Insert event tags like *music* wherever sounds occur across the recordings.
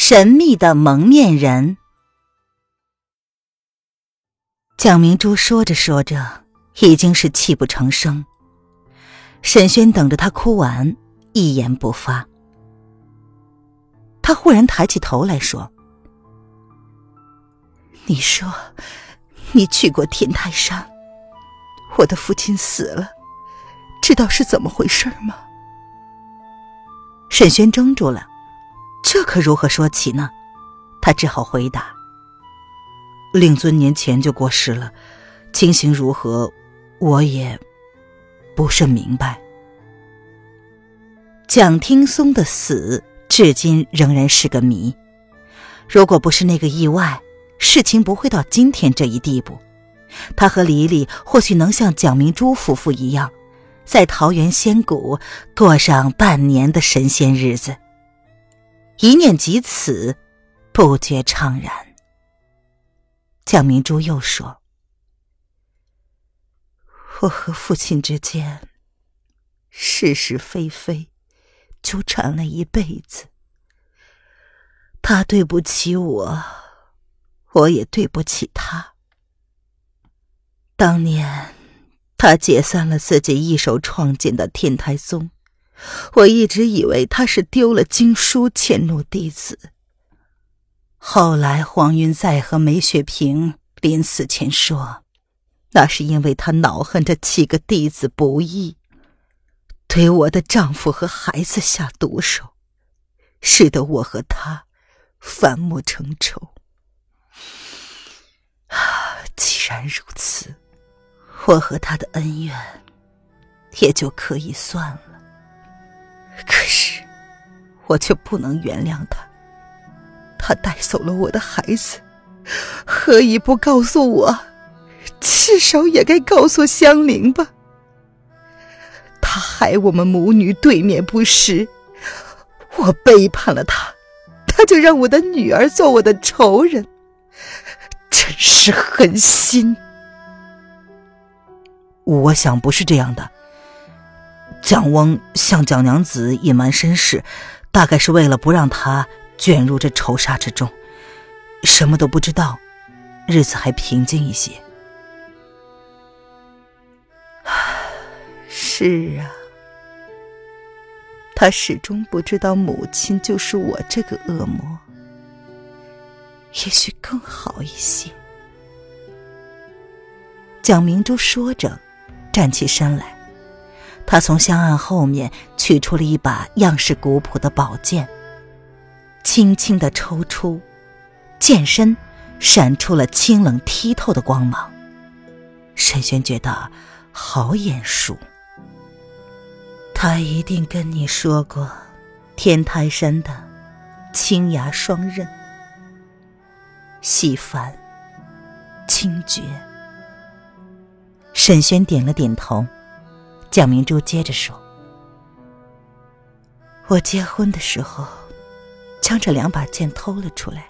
神秘的蒙面人。蒋明珠说着说着，已经是泣不成声。沈轩等着他哭完，一言不发。他忽然抬起头来说：“你说，你去过天台山，我的父亲死了，知道是怎么回事吗？”沈轩怔住了。这可如何说起呢？他只好回答：“令尊年前就过世了，情形如何，我也不甚明白。”蒋听松的死至今仍然是个谜。如果不是那个意外，事情不会到今天这一地步。他和黎黎或许能像蒋明珠夫妇一样，在桃源仙谷过上半年的神仙日子。一念及此，不觉怅然。蒋明珠又说：“我和父亲之间是是非非，纠缠了一辈子。他对不起我，我也对不起他。当年他解散了自己一手创建的天台宗。”我一直以为他是丢了经书迁怒弟子。后来黄云在和梅雪萍临死前说，那是因为他恼恨这七个弟子不义，对我的丈夫和孩子下毒手，使得我和他反目成仇。啊，既然如此，我和他的恩怨也就可以算了。可是，我却不能原谅他。他带走了我的孩子，何以不告诉我？至少也该告诉香菱吧。他害我们母女对面不识，我背叛了他，他就让我的女儿做我的仇人，真是狠心。我想不是这样的。蒋翁向蒋娘子隐瞒身世，大概是为了不让她卷入这仇杀之中，什么都不知道，日子还平静一些。*sighs* 是啊，他始终不知道母亲就是我这个恶魔，也许更好一些。蒋明珠说着，站起身来。他从香案后面取出了一把样式古朴的宝剑，轻轻的抽出，剑身闪出了清冷剔透的光芒。沈轩觉得好眼熟，他一定跟你说过天台山的青崖双刃，细凡、清绝。沈轩点了点头。蒋明珠接着说：“我结婚的时候，将这两把剑偷了出来。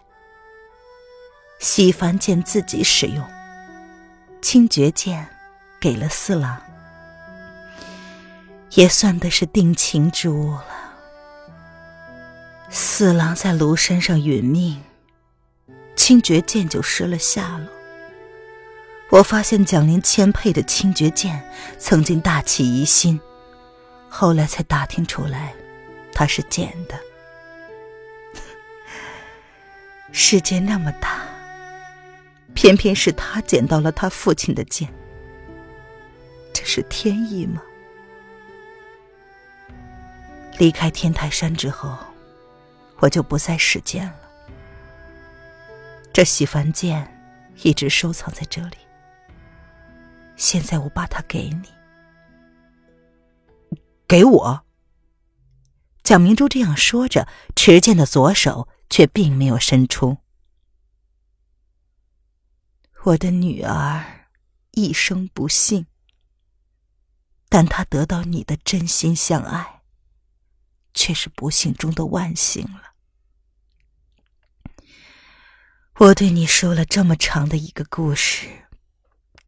西番剑自己使用，清绝剑给了四郎，也算得是定情之物了。四郎在庐山上殒命，清绝剑就失了下落。”我发现蒋林谦配的清绝剑曾经大起疑心，后来才打听出来，他是捡的。*laughs* 世界那么大，偏偏是他捡到了他父亲的剑，这是天意吗？离开天台山之后，我就不再使剑了。这洗凡剑一直收藏在这里。现在我把它给你，给我。蒋明珠这样说着，持剑的左手却并没有伸出。我的女儿一生不幸，但她得到你的真心相爱，却是不幸中的万幸了。我对你说了这么长的一个故事，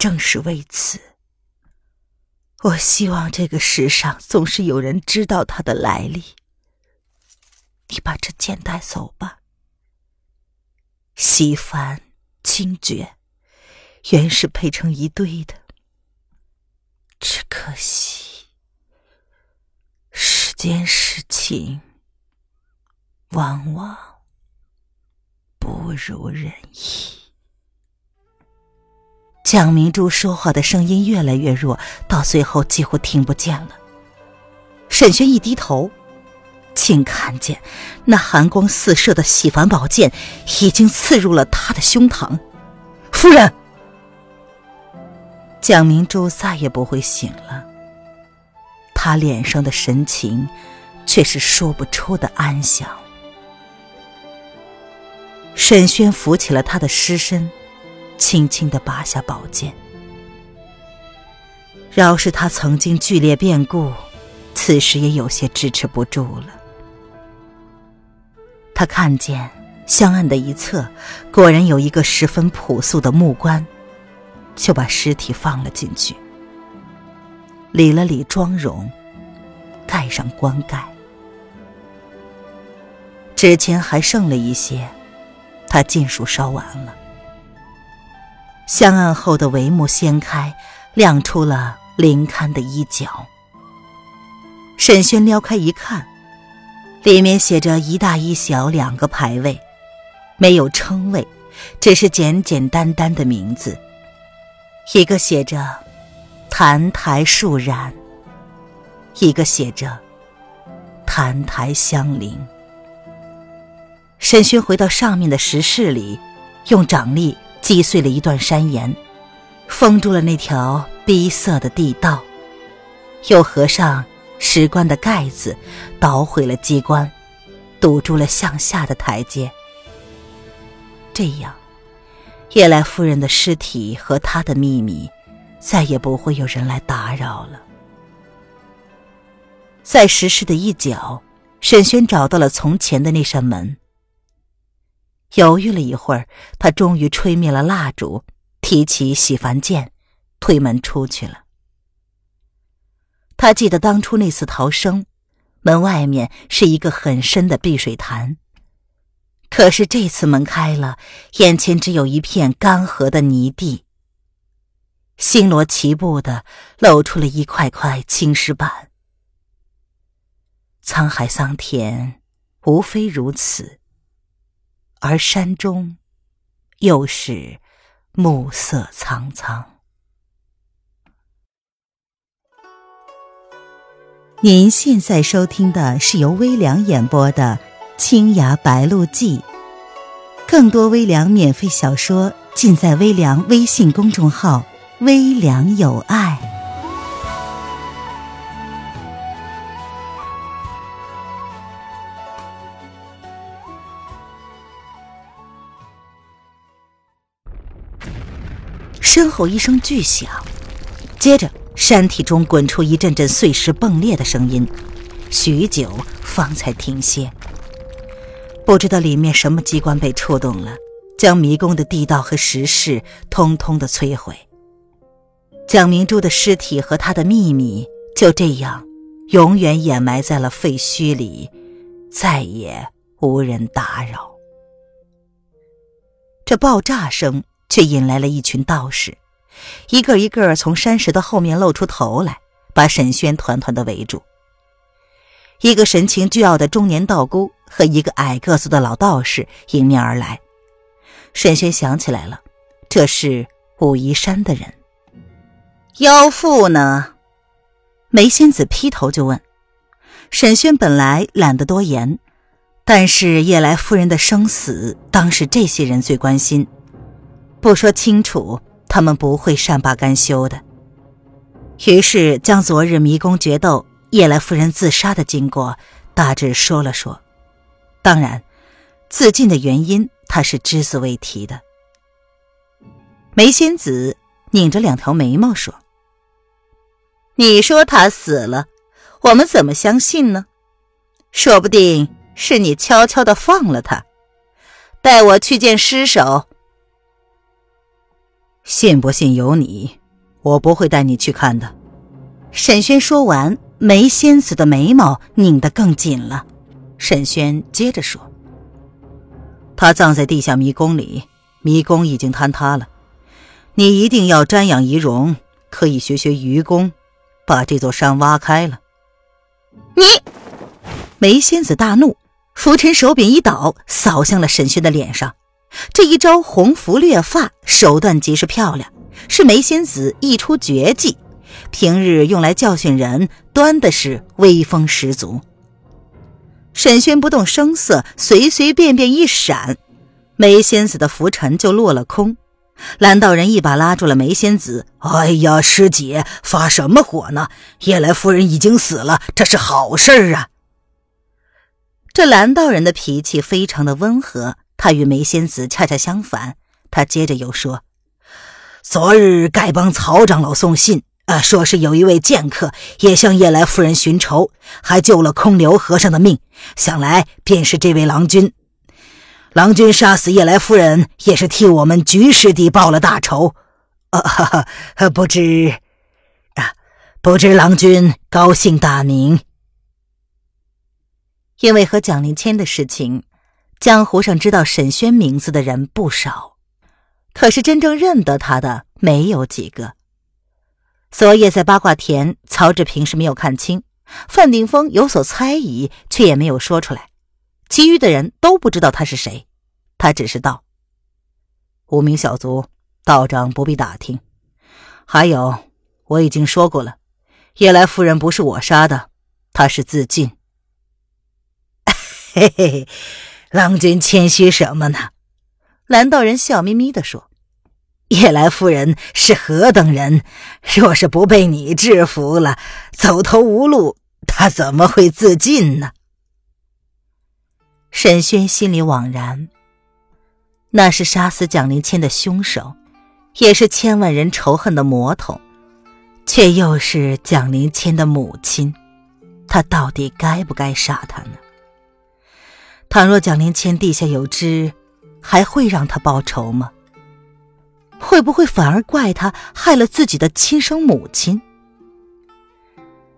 正是为此。我希望这个世上总是有人知道它的来历。你把这剑带走吧，西凡、清绝。原是配成一对的，只可惜世间事情往往不如人意。蒋明珠说话的声音越来越弱，到最后几乎听不见了。沈轩一低头，竟看见那寒光四射的洗凡宝剑已经刺入了他的胸膛。夫人。蒋明珠再也不会醒了，他脸上的神情却是说不出的安详。沈轩扶起了他的尸身，轻轻的拔下宝剑。饶是他曾经剧烈变故，此时也有些支持不住了。他看见香案的一侧，果然有一个十分朴素的木棺。就把尸体放了进去，理了理妆容，盖上棺盖。纸钱还剩了一些，他尽数烧完了。香案后的帷幕掀开，亮出了林堪的衣角。沈轩撩开一看，里面写着一大一小两个牌位，没有称谓，只是简简单单的名字。一个写着“澹台树染”，一个写着“澹台相邻”。沈轩回到上面的石室里，用掌力击碎了一段山岩，封住了那条逼塞的地道，又合上石棺的盖子，捣毁了机关，堵住了向下的台阶。这样。夜来夫人的尸体和她的秘密，再也不会有人来打扰了。在石室的一角，沈轩找到了从前的那扇门。犹豫了一会儿，他终于吹灭了蜡烛，提起洗凡剑，推门出去了。他记得当初那次逃生，门外面是一个很深的碧水潭。可是这次门开了，眼前只有一片干涸的泥地。星罗棋布的露出了一块块青石板。沧海桑田，无非如此。而山中，又是暮色苍苍。您现在收听的是由微凉演播的。《青崖白鹿记》，更多微凉免费小说尽在微凉微信公众号“微凉有爱”。身后一声巨响，接着山体中滚出一阵阵碎石迸裂的声音，许久方才停歇。不知道里面什么机关被触动了，将迷宫的地道和石室通通的摧毁。蒋明珠的尸体和他的秘密就这样永远掩埋在了废墟里，再也无人打扰。这爆炸声却引来了一群道士，一个一个从山石的后面露出头来，把沈轩团团的围住。一个神情倨傲的中年道姑和一个矮个子的老道士迎面而来。沈轩想起来了，这是武夷山的人。妖妇呢？梅仙子劈头就问。沈轩本来懒得多言，但是叶来夫人的生死当是这些人最关心，不说清楚，他们不会善罢甘休的。于是将昨日迷宫决斗。叶来夫人自杀的经过大致说了说，当然，自尽的原因他是只字未提的。梅仙子拧着两条眉毛说：“你说他死了，我们怎么相信呢？说不定是你悄悄的放了他。带我去见尸首。信不信由你，我不会带你去看的。”沈轩说完，梅仙子的眉毛拧得更紧了。沈轩接着说：“他葬在地下迷宫里，迷宫已经坍塌了。你一定要瞻仰遗容，可以学学愚公，把这座山挖开了。”你，梅仙子大怒，拂尘手柄一倒，扫向了沈轩的脸上。这一招红拂掠发，手段极是漂亮，是梅仙子一出绝技。平日用来教训人，端的是威风十足。沈轩不动声色，随随便便一闪，梅仙子的拂尘就落了空。蓝道人一把拉住了梅仙子：“哎呀，师姐，发什么火呢？夜来夫人已经死了，这是好事啊！”这蓝道人的脾气非常的温和，他与梅仙子恰恰相反。他接着又说：“昨日丐帮曹长老送信。”啊，说是有一位剑客也向夜来夫人寻仇，还救了空留和尚的命，想来便是这位郎君。郎君杀死夜来夫人，也是替我们局师弟报了大仇。啊哈哈，不知啊，不知郎君高姓大名？因为和蒋灵谦的事情，江湖上知道沈轩名字的人不少，可是真正认得他的没有几个。昨夜在八卦田，曹志平是没有看清，范定峰有所猜疑，却也没有说出来。其余的人都不知道他是谁，他只是道：“无名小卒，道长不必打听。还有，我已经说过了，叶来夫人不是我杀的，她是自尽。”嘿 *laughs* 嘿嘿，郎君谦虚什么呢？蓝道人笑眯眯地说。叶来夫人是何等人？若是不被你制服了，走投无路，她怎么会自尽呢？沈轩心里惘然，那是杀死蒋灵谦的凶手，也是千万人仇恨的魔头，却又是蒋灵谦的母亲，他到底该不该杀他呢？倘若蒋灵谦地下有知，还会让他报仇吗？会不会反而怪他害了自己的亲生母亲？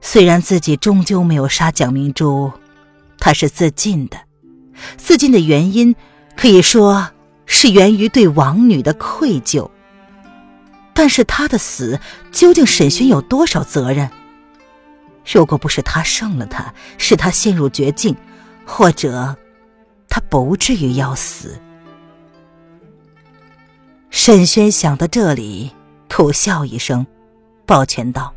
虽然自己终究没有杀蒋明珠，他是自尽的。自尽的原因可以说是源于对王女的愧疚。但是他的死究竟沈轩有多少责任？如果不是他胜了他，是他陷入绝境，或者他不至于要死。沈轩想到这里，苦笑一声，抱拳道：“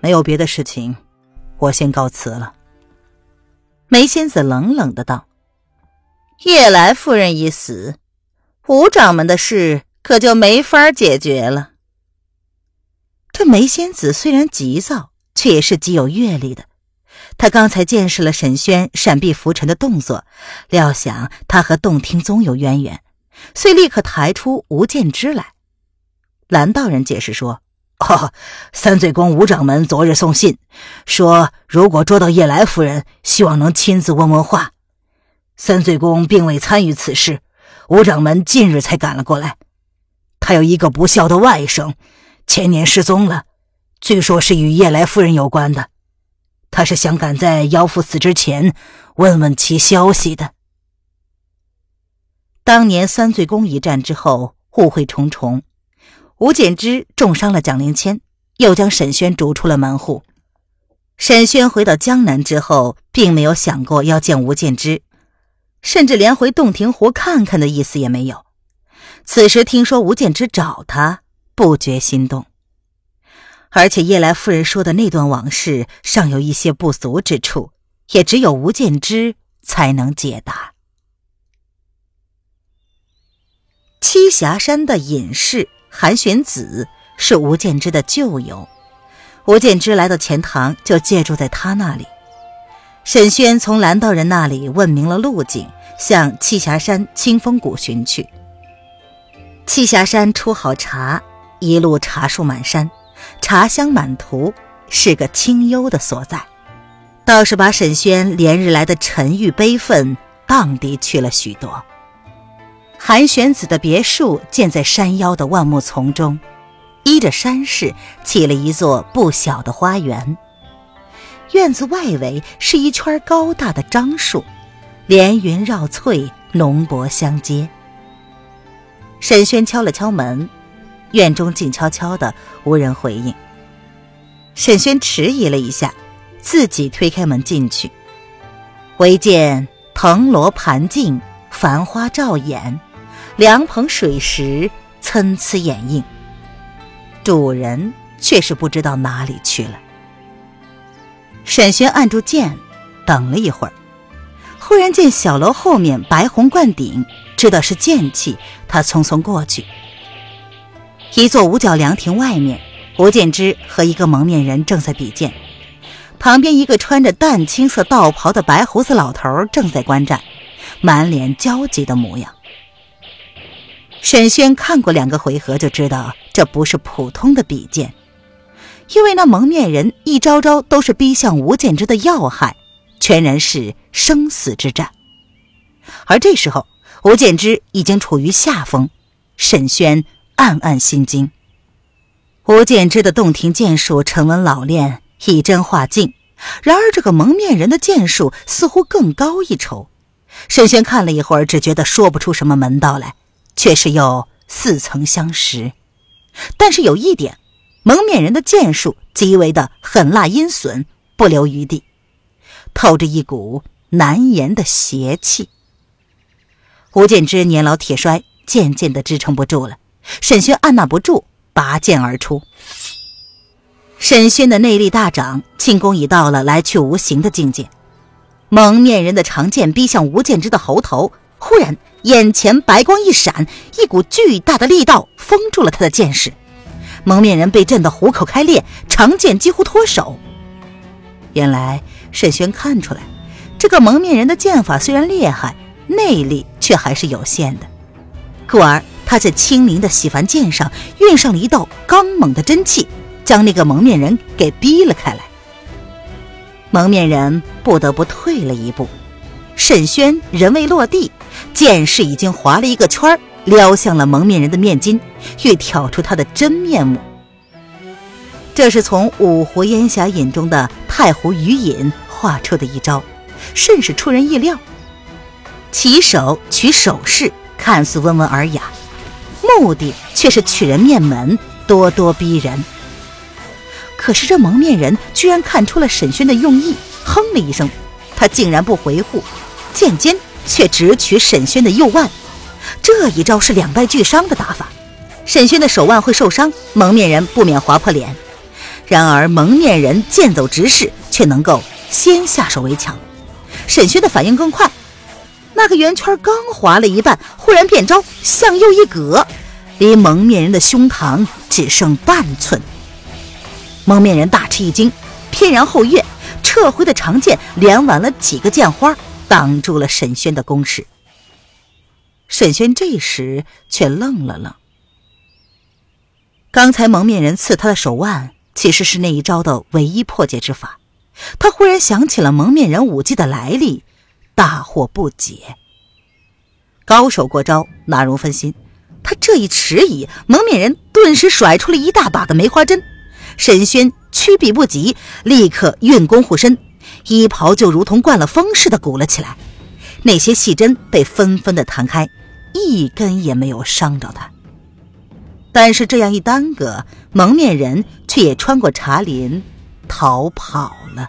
没有别的事情，我先告辞了。”梅仙子冷冷的道：“夜来夫人一死，五掌门的事可就没法解决了。”这梅仙子虽然急躁，却也是极有阅历的。他刚才见识了沈轩闪避浮尘的动作，料想他和洞庭宗有渊源。遂立刻抬出吴建之来。蓝道人解释说：“ *laughs* 哦，三罪宫吴掌门昨日送信，说如果捉到叶来夫人，希望能亲自问问话。三罪宫并未参与此事，吴掌门近日才赶了过来。他有一个不孝的外甥，前年失踪了，据说是与叶来夫人有关的。他是想赶在妖妇死之前问问其消息的。”当年三罪宫一战之后，误会重重，吴建之重伤了蒋灵谦，又将沈轩逐出了门户。沈轩回到江南之后，并没有想过要见吴建之，甚至连回洞庭湖看看的意思也没有。此时听说吴建之找他，不觉心动。而且叶来夫人说的那段往事尚有一些不足之处，也只有吴建之才能解答。栖霞山的隐士韩玄子是吴建之的旧友，吴建之来到钱塘就借住在他那里。沈轩从蓝道人那里问明了路径，向栖霞山清风谷寻去。栖霞山出好茶，一路茶树满山，茶香满途，是个清幽的所在，倒是把沈轩连日来的沉郁悲愤荡涤去了许多。韩玄子的别墅建在山腰的万木丛中，依着山势起了一座不小的花园。院子外围是一圈高大的樟树，连云绕翠，浓柏相接。沈轩敲了敲门，院中静悄悄的，无人回应。沈轩迟疑了一下，自己推开门进去，唯见藤萝盘茎，繁花照眼，凉棚水石参差掩映，主人却是不知道哪里去了。沈轩按住键，等了一会儿，忽然见小楼后面白红冠顶，知道是剑气，他匆匆过去。一座五角凉亭外面，吴建之和一个蒙面人正在比剑，旁边一个穿着淡青色道袍的白胡子老头正在观战，满脸焦急的模样。沈轩看过两个回合，就知道这不是普通的比剑。因为那蒙面人一招招都是逼向吴建之的要害，全然是生死之战。而这时候，吴建之已经处于下风，沈轩暗暗心惊。吴建之的洞庭剑术沉稳老练，以真化境；然而这个蒙面人的剑术似乎更高一筹。沈轩看了一会儿，只觉得说不出什么门道来，却是又似曾相识。但是有一点。蒙面人的剑术极为的狠辣阴损，不留余地，透着一股难言的邪气。吴建之年老体衰，渐渐的支撑不住了。沈轩按捺不住，拔剑而出。沈轩的内力大涨，轻功已到了来去无形的境界。蒙面人的长剑逼向吴建之的喉头，忽然眼前白光一闪，一股巨大的力道封住了他的剑势。蒙面人被震得虎口开裂，长剑几乎脱手。原来沈轩看出来，这个蒙面人的剑法虽然厉害，内力却还是有限的。故而他在清灵的洗凡剑上运上了一道刚猛的真气，将那个蒙面人给逼了开来。蒙面人不得不退了一步。沈轩人未落地，剑势已经划了一个圈儿。撩向了蒙面人的面巾，欲挑出他的真面目。这是从五湖烟霞引中的太湖余隐画出的一招，甚是出人意料。起手取手势，看似温文尔雅，目的却是取人面门，咄咄逼人。可是这蒙面人居然看出了沈轩的用意，哼了一声，他竟然不回护，剑尖却直取沈轩的右腕。这一招是两败俱伤的打法，沈轩的手腕会受伤，蒙面人不免划破脸。然而蒙面人剑走直势，却能够先下手为强。沈轩的反应更快，那个圆圈刚划了一半，忽然变招，向右一格，离蒙面人的胸膛只剩半寸。蒙面人大吃一惊，偏然后跃，撤回的长剑连挽了几个剑花，挡住了沈轩的攻势。沈轩这时却愣了愣。刚才蒙面人刺他的手腕，其实是那一招的唯一破解之法。他忽然想起了蒙面人武技的来历，大惑不解。高手过招，哪容分心？他这一迟疑，蒙面人顿时甩出了一大把的梅花针。沈轩趋避不及，立刻运功护身，衣袍就如同灌了风似的鼓了起来。那些细针被纷纷的弹开。一根也没有伤着他，但是这样一耽搁，蒙面人却也穿过茶林逃跑了。